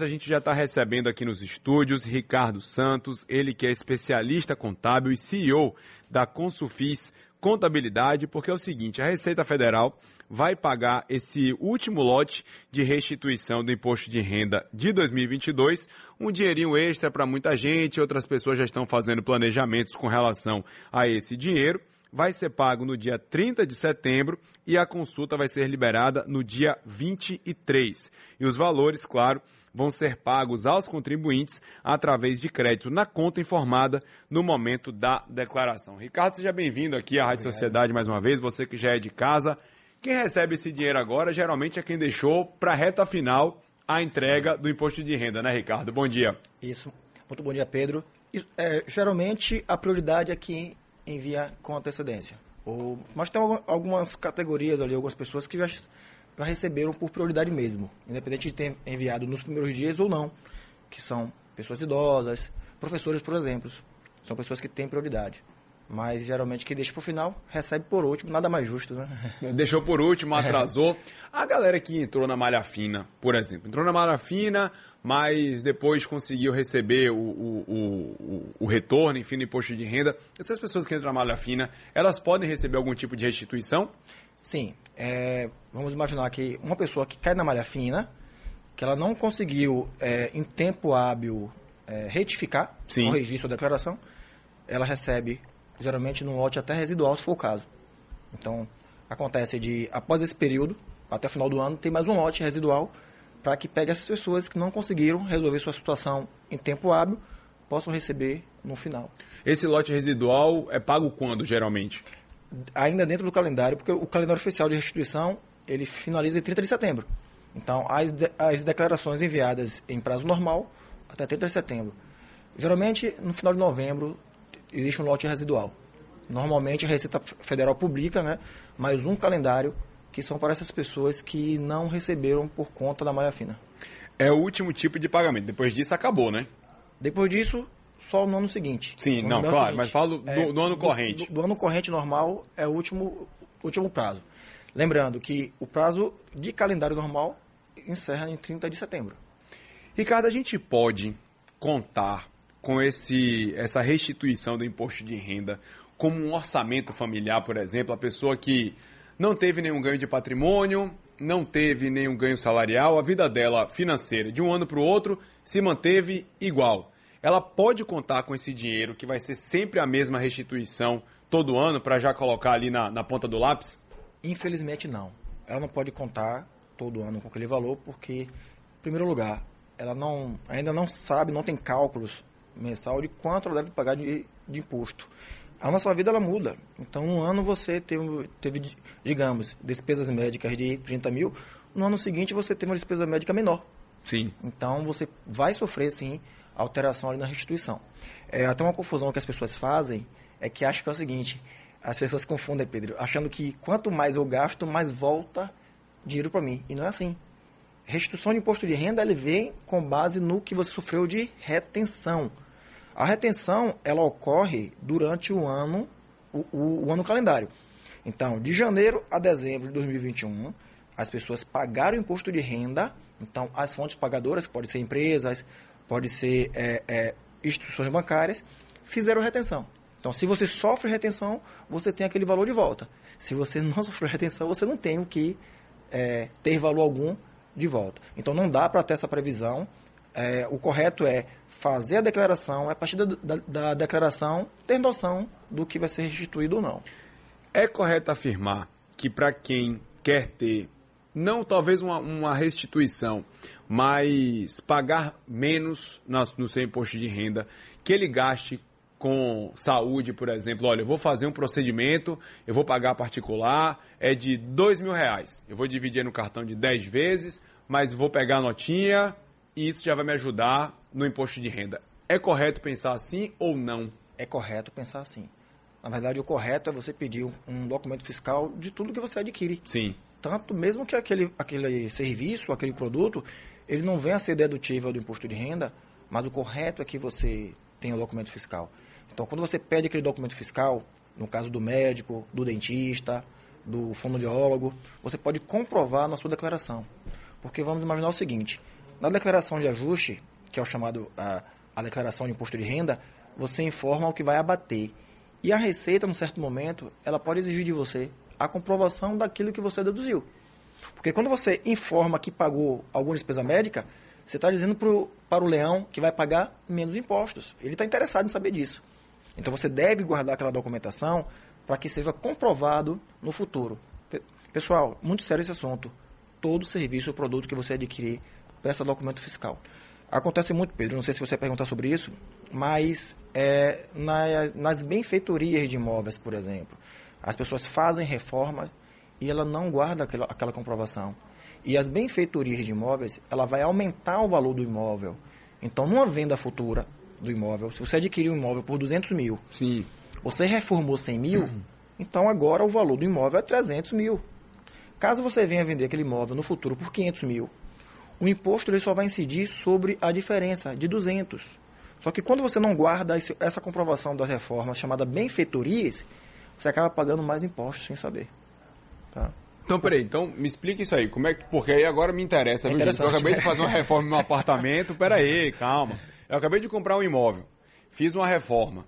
A gente já está recebendo aqui nos estúdios Ricardo Santos, ele que é especialista contábil e CEO da Consufis Contabilidade, porque é o seguinte, a Receita Federal vai pagar esse último lote de restituição do imposto de renda de 2022, um dinheirinho extra para muita gente, outras pessoas já estão fazendo planejamentos com relação a esse dinheiro vai ser pago no dia 30 de setembro e a consulta vai ser liberada no dia 23. E os valores, claro, vão ser pagos aos contribuintes através de crédito na conta informada no momento da declaração. Ricardo, seja bem-vindo aqui à Rádio Obrigado. Sociedade mais uma vez, você que já é de casa. Quem recebe esse dinheiro agora geralmente é quem deixou para a reta final a entrega do imposto de renda, né, Ricardo? Bom dia. Isso. Muito bom dia, Pedro. É, geralmente a prioridade é quem envia com antecedência. Ou, mas tem algumas categorias ali, algumas pessoas que já, já receberam por prioridade mesmo, independente de ter enviado nos primeiros dias ou não, que são pessoas idosas, professores, por exemplo, são pessoas que têm prioridade. Mas geralmente quem deixa para o final recebe por último, nada mais justo, né? Deixou por último, atrasou. A galera que entrou na malha fina, por exemplo, entrou na malha fina, mas depois conseguiu receber o, o, o, o retorno, enfim, do imposto de renda. Essas pessoas que entram na malha fina, elas podem receber algum tipo de restituição? Sim. É, vamos imaginar que uma pessoa que cai na malha fina, que ela não conseguiu é, em tempo hábil é, retificar Sim. o registro da declaração, ela recebe geralmente no lote até residual, se for o caso. Então, acontece de, após esse período, até o final do ano, tem mais um lote residual para que pegue essas pessoas que não conseguiram resolver sua situação em tempo hábil, possam receber no final. Esse lote residual é pago quando, geralmente? Ainda dentro do calendário, porque o calendário oficial de restituição, ele finaliza em 30 de setembro. Então, as, de, as declarações enviadas em prazo normal, até 30 de setembro. Geralmente, no final de novembro, existe um lote residual. Normalmente a Receita Federal publica, né, mais um calendário que são para essas pessoas que não receberam por conta da malha fina. É o último tipo de pagamento. Depois disso acabou, né? Depois disso, só no ano seguinte. Sim, não, claro, seguinte. mas falo do, é, do ano corrente. Do, do, ano corrente normal é o último, último prazo. Lembrando que o prazo de calendário normal encerra em 30 de setembro. Ricardo, a gente pode contar com esse, essa restituição do imposto de renda como um orçamento familiar, por exemplo, a pessoa que não teve nenhum ganho de patrimônio, não teve nenhum ganho salarial, a vida dela financeira de um ano para o outro se manteve igual. Ela pode contar com esse dinheiro, que vai ser sempre a mesma restituição todo ano, para já colocar ali na, na ponta do lápis? Infelizmente não. Ela não pode contar todo ano com aquele valor, porque, em primeiro lugar, ela não, ainda não sabe, não tem cálculos mensal de quanto ela deve pagar de, de imposto. A nossa vida ela muda. Então, um ano você teve, teve, digamos, despesas médicas de 30 mil, no ano seguinte você tem uma despesa médica menor. Sim. Então, você vai sofrer, sim, alteração ali na restituição. É, até uma confusão que as pessoas fazem é que acham que é o seguinte, as pessoas confundem, Pedro, achando que quanto mais eu gasto, mais volta dinheiro para mim. E não é assim. Restituição de imposto de renda, ele vem com base no que você sofreu de retenção. A retenção ela ocorre durante o ano, o, o, o ano calendário. Então, de janeiro a dezembro de 2021, as pessoas pagaram o imposto de renda. Então, as fontes pagadoras, que podem ser empresas, pode ser é, é, instituições bancárias, fizeram retenção. Então, se você sofre retenção, você tem aquele valor de volta. Se você não sofreu retenção, você não tem o que é, ter valor algum de volta. Então, não dá para ter essa previsão. É, o correto é fazer a declaração, é a partir da, da, da declaração ter noção do que vai ser restituído ou não. É correto afirmar que para quem quer ter, não talvez uma, uma restituição, mas pagar menos no seu imposto de renda, que ele gaste com saúde, por exemplo, olha, eu vou fazer um procedimento, eu vou pagar particular, é de dois mil reais. Eu vou dividir no cartão de 10 vezes, mas vou pegar a notinha, e isso já vai me ajudar no imposto de renda. É correto pensar assim ou não? É correto pensar assim. Na verdade, o correto é você pedir um documento fiscal de tudo que você adquire. Sim. Tanto mesmo que aquele, aquele serviço, aquele produto, ele não venha a ser dedutível do imposto de renda, mas o correto é que você tenha o documento fiscal. Então, quando você pede aquele documento fiscal, no caso do médico, do dentista, do fonoaudiólogo, você pode comprovar na sua declaração. Porque vamos imaginar o seguinte: Na declaração de ajuste, que é o chamado a, a declaração de imposto de renda, você informa o que vai abater. E a Receita, num certo momento, ela pode exigir de você a comprovação daquilo que você deduziu. Porque quando você informa que pagou alguma despesa médica, você está dizendo pro, para o leão que vai pagar menos impostos. Ele está interessado em saber disso. Então você deve guardar aquela documentação para que seja comprovado no futuro. Pessoal, muito sério esse assunto. Todo serviço ou produto que você adquirir, peça documento fiscal. Acontece muito, Pedro, não sei se você vai perguntar sobre isso, mas é, na, nas benfeitorias de imóveis, por exemplo, as pessoas fazem reforma e ela não guarda aquela, aquela comprovação. E as benfeitorias de imóveis, ela vai aumentar o valor do imóvel. Então, numa venda futura do imóvel, se você adquiriu um imóvel por 200 mil, Sim. você reformou 100 mil, uhum. então agora o valor do imóvel é 300 mil. Caso você venha vender aquele imóvel no futuro por 500 mil, o imposto ele só vai incidir sobre a diferença de 200. Só que quando você não guarda esse, essa comprovação das reformas chamada benfeitorias, você acaba pagando mais impostos sem saber. Tá? Então, peraí, então me explica isso aí. Como é que, porque aí agora me interessa, é viu, gente? Eu acabei de fazer uma reforma no meu apartamento, peraí, calma. Eu acabei de comprar um imóvel, fiz uma reforma,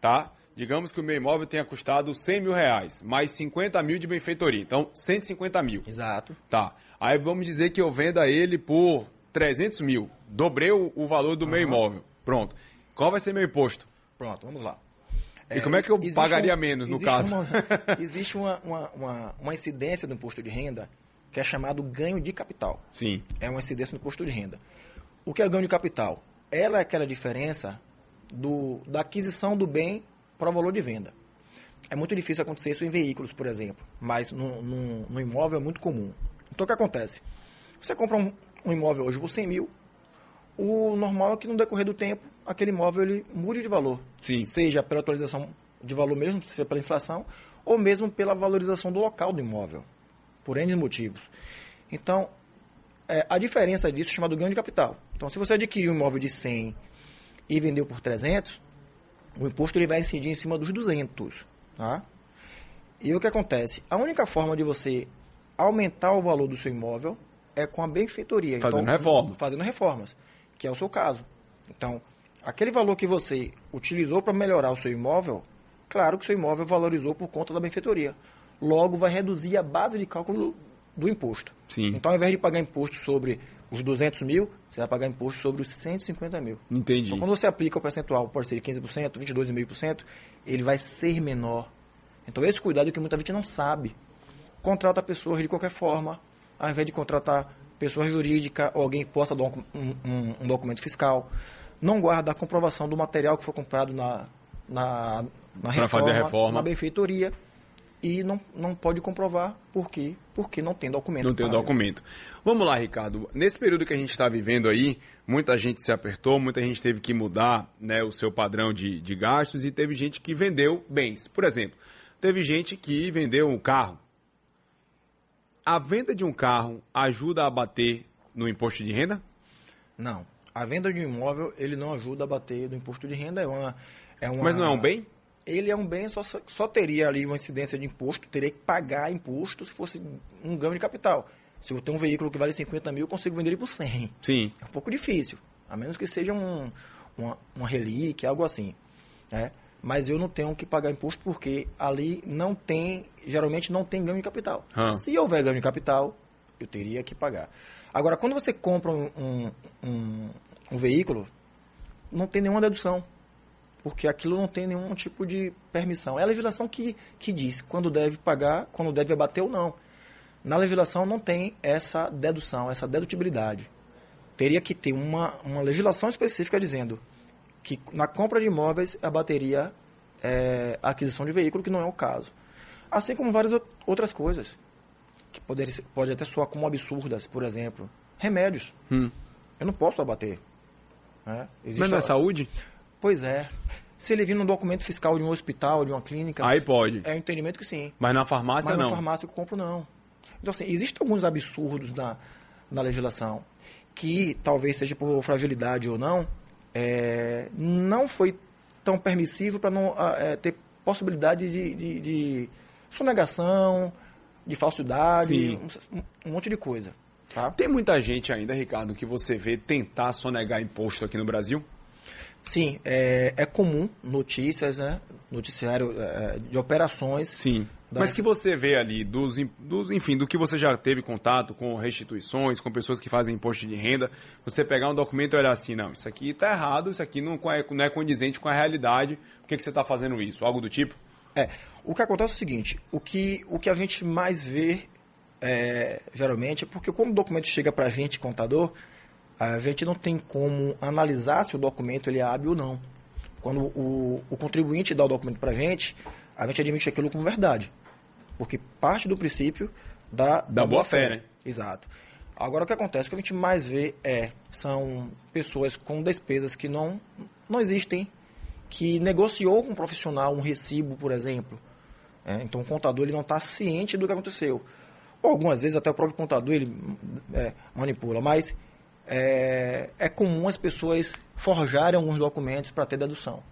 tá? Digamos que o meu imóvel tenha custado 100 mil reais, mais 50 mil de benfeitoria. Então, 150 mil. Exato. Tá. Aí vamos dizer que eu venda ele por 300 mil. Dobrei o, o valor do uhum. meu imóvel. Pronto. Qual vai ser meu imposto? Pronto, vamos lá. E como é que eu pagaria um, menos, no caso? Uma, existe uma, uma, uma, uma, incidência do imposto de renda que é chamado ganho de capital. Sim. É uma incidência no imposto de renda. O que é ganho de capital? Ela é aquela diferença do, da aquisição do bem para o valor de venda. É muito difícil acontecer isso em veículos, por exemplo, mas no, no, no imóvel é muito comum. Então o que acontece? Você compra um, um, imóvel hoje por 100 mil, o normal é que no decorrer do tempo aquele imóvel ele mude de valor. Sim. Seja pela atualização de valor mesmo, seja pela inflação, ou mesmo pela valorização do local do imóvel, por N motivos. Então, é, a diferença disso é chamado ganho de capital. Então, se você adquiriu um imóvel de 100 e vendeu por 300, o imposto ele vai incidir em cima dos 200. Tá? E o que acontece? A única forma de você aumentar o valor do seu imóvel é com a benfeitoria. Fazendo então, reformas. Fazendo reformas, que é o seu caso. Então, aquele valor que você utilizou para melhorar o seu imóvel, claro que o seu imóvel valorizou por conta da benfeitoria. Logo, vai reduzir a base de cálculo do imposto. Sim. Então, ao invés de pagar imposto sobre os 200 mil, você vai pagar imposto sobre os 150 mil. Entendi. Então, quando você aplica o percentual, pode ser de 15%, 22,5%, ele vai ser menor. Então, esse cuidado é que muita gente não sabe. Contrata pessoas de qualquer forma, ao invés de contratar pessoa jurídica ou alguém que possa dar um, um, um documento fiscal. Não guarda a comprovação do material que foi comprado na, na, na reforma, fazer a reforma, na benfeitoria e não, não pode comprovar por quê? Porque não tem documento. Não tem documento. Vamos lá, Ricardo. Nesse período que a gente está vivendo aí, muita gente se apertou, muita gente teve que mudar né, o seu padrão de, de gastos e teve gente que vendeu bens. Por exemplo, teve gente que vendeu um carro. A venda de um carro ajuda a bater no imposto de renda? Não. A venda de um imóvel, ele não ajuda a bater no imposto de renda. É uma, é uma... Mas não é um bem? Ele é um bem, só, só teria ali uma incidência de imposto, teria que pagar imposto se fosse um ganho de capital. Se eu tenho um veículo que vale 50 mil, eu consigo vender ele por 100. Sim. É um pouco difícil, a menos que seja um, uma, uma relíquia, algo assim. Né? Mas eu não tenho que pagar imposto porque ali não tem, geralmente não tem ganho de capital. Ah. Se houver ganho de capital, eu teria que pagar. Agora, quando você compra um, um, um, um veículo, não tem nenhuma dedução porque aquilo não tem nenhum tipo de permissão. É a legislação que, que diz quando deve pagar, quando deve abater ou não. Na legislação não tem essa dedução, essa dedutibilidade. Teria que ter uma, uma legislação específica dizendo que na compra de imóveis abateria é, a aquisição de veículo, que não é o caso. Assim como várias outras coisas, que pode, pode até soar como absurdas, por exemplo, remédios. Hum. Eu não posso abater. Né? Mas não é saúde? Pois é. Se ele vir no documento fiscal de um hospital, de uma clínica. Aí pode. É o entendimento que sim. Mas na farmácia Mas não. na farmácia que eu compro, não. Então, assim, existem alguns absurdos na, na legislação que, talvez seja por fragilidade ou não, é, não foi tão permissivo para não é, ter possibilidade de, de, de sonegação, de falsidade, um, um, monte de coisa. Tá? Tem muita gente ainda, Ricardo, que você vê tentar sonegar imposto aqui no Brasil? Sim, é, é comum notícias, né? Noticiário é, de operações. Sim. Mas que você vê ali, dos, dos, enfim, do que você já teve contato com restituições, com pessoas que fazem imposto de renda, você pegar um documento e olhar assim, não, isso aqui está errado, isso aqui não é, não é condizente com a realidade, por que, que você está fazendo isso? Algo do tipo? É, o que acontece é o seguinte, o que, o que a gente mais vê, é, geralmente, é porque como o documento chega para a gente, contador, a gente não tem como analisar se o documento ele é hábil ou não. Quando o, o contribuinte dá o documento para a gente, a gente admite aquilo como verdade. Porque parte do princípio da, da, da boa fé, fé, né? Exato. Agora, o que acontece? O que a gente mais vê é, são pessoas com despesas que não, não existem que negociou com um profissional um recibo, por exemplo. É, então o contador ele não está ciente do que aconteceu. Ou algumas vezes até o próprio contador ele é, manipula, mas é, é comum as pessoas forjarem alguns documentos para ter dedução.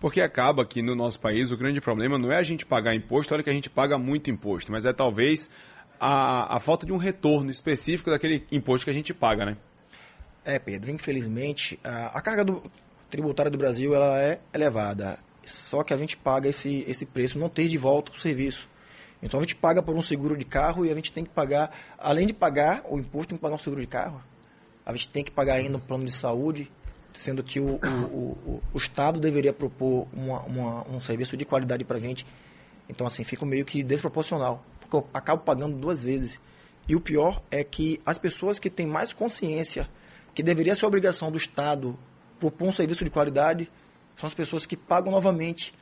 Porque acaba que no nosso país o grande problema não é a gente pagar imposto, olha que a gente paga muito imposto, mas é talvez a, a falta de um retorno específico daquele imposto que a gente paga, né? É, Pedro, infelizmente, a, a carga do, tributária do Brasil ela é elevada. Só que a gente paga esse, esse preço, não tem de volta o serviço. Então a gente paga por um seguro de carro e a gente tem que pagar, além de pagar o imposto, tem que pagar um seguro de carro. A gente tem que pagar ainda um plano de saúde, sendo que o, o, o, o Estado deveria propor uma, uma, um serviço de qualidade para a gente. Então, assim, fica meio que desproporcional, porque eu acabo pagando duas vezes. E o pior é que as pessoas que têm mais consciência, que deveria ser obrigação do Estado propor um serviço de qualidade são as pessoas que pagam novamente.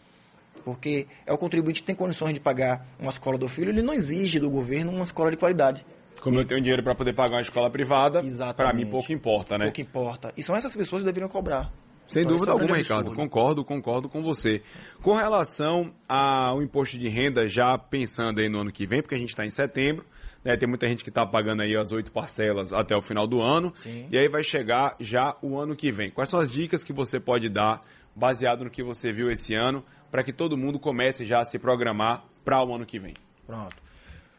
Porque é o contribuinte que tem condições de pagar uma escola do filho, ele não exige do governo uma escola de qualidade. Como eu tenho dinheiro para poder pagar uma escola privada, para mim pouco importa, né? Pouco importa. E são essas pessoas que deveriam cobrar. Sem então, dúvida é alguma, Ricardo. Concordo, concordo com você. Com relação ao imposto de renda, já pensando aí no ano que vem, porque a gente está em setembro, né? Tem muita gente que está pagando aí as oito parcelas até o final do ano. Sim. E aí vai chegar já o ano que vem. Quais são as dicas que você pode dar, baseado no que você viu esse ano, para que todo mundo comece já a se programar para o ano que vem? Pronto.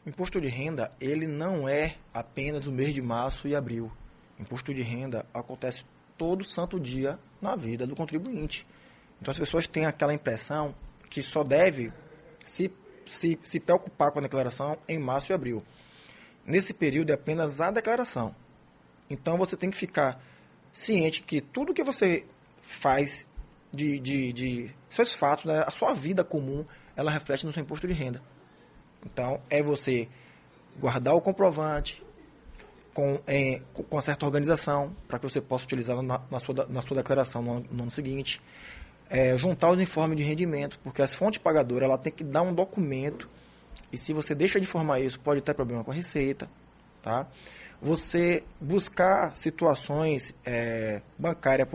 O imposto de renda, ele não é apenas o mês de março e abril. O imposto de renda acontece todo santo dia na vida do contribuinte. Então as pessoas têm aquela impressão que só deve se, se, se preocupar com a declaração em março e abril. Nesse período é apenas a declaração. Então você tem que ficar ciente que tudo que você faz de, de, de seus fatos, né, a sua vida comum, ela reflete no seu imposto de renda. Então é você guardar o comprovante com, é, com uma certa organização para que você possa utilizar na, na, sua, na sua declaração no, no ano seguinte. É, juntar os informes de rendimento, porque as fontes pagadoras ela tem que dar um documento e se você deixa de informar isso, pode ter problema com a receita, tá? Você buscar situações é, bancárias,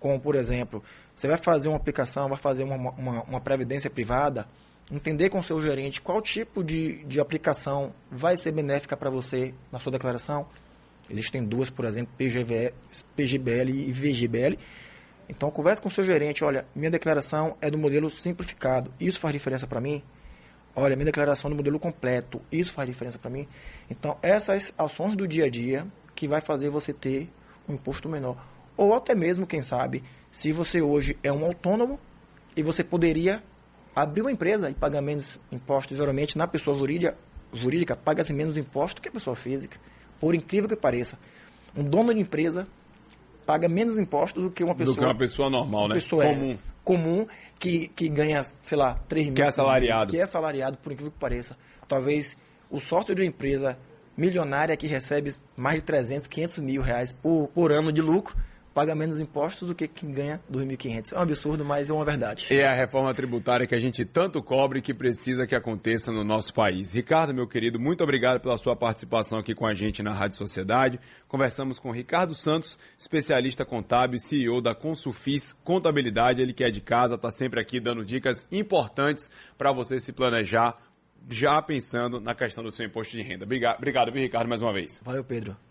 como por exemplo, você vai fazer uma aplicação, vai fazer uma, uma, uma previdência privada, entender com o seu gerente qual tipo de, de aplicação vai ser benéfica para você na sua declaração. Existem duas, por exemplo, PGV, PGBL e VGBL. Então, converse com o seu gerente, olha, minha declaração é do modelo simplificado. Isso faz diferença para mim? Olha, minha declaração do modelo completo, isso faz diferença para mim. Então, essas ações do dia a dia que vai fazer você ter um imposto menor. Ou até mesmo, quem sabe, se você hoje é um autônomo e você poderia abrir uma empresa e pagar menos impostos, geralmente na pessoa jurídica, jurídica paga-se menos imposto que a pessoa física, por incrível que pareça. Um dono de empresa paga menos impostos do que uma pessoa. Do que uma pessoa normal, uma né? Pessoa comum. É, comum que, que ganha, sei lá, 3 mil. Que é assalariado. Que é assalariado, por incrível que pareça. Talvez o sócio de uma empresa milionária que recebe mais de 300, 500 mil reais por, por ano de lucro paga menos impostos do que quem ganha 2.500. É um absurdo, mas é uma verdade. É a reforma tributária que a gente tanto cobre e que precisa que aconteça no nosso país. Ricardo, meu querido, muito obrigado pela sua participação aqui com a gente na Rádio Sociedade. Conversamos com Ricardo Santos, especialista contábil, CEO da Consufis Contabilidade. Ele que é de casa, está sempre aqui dando dicas importantes para você se planejar já pensando na questão do seu imposto de renda. Obrigado, obrigado viu, Ricardo, mais uma vez. Valeu, Pedro.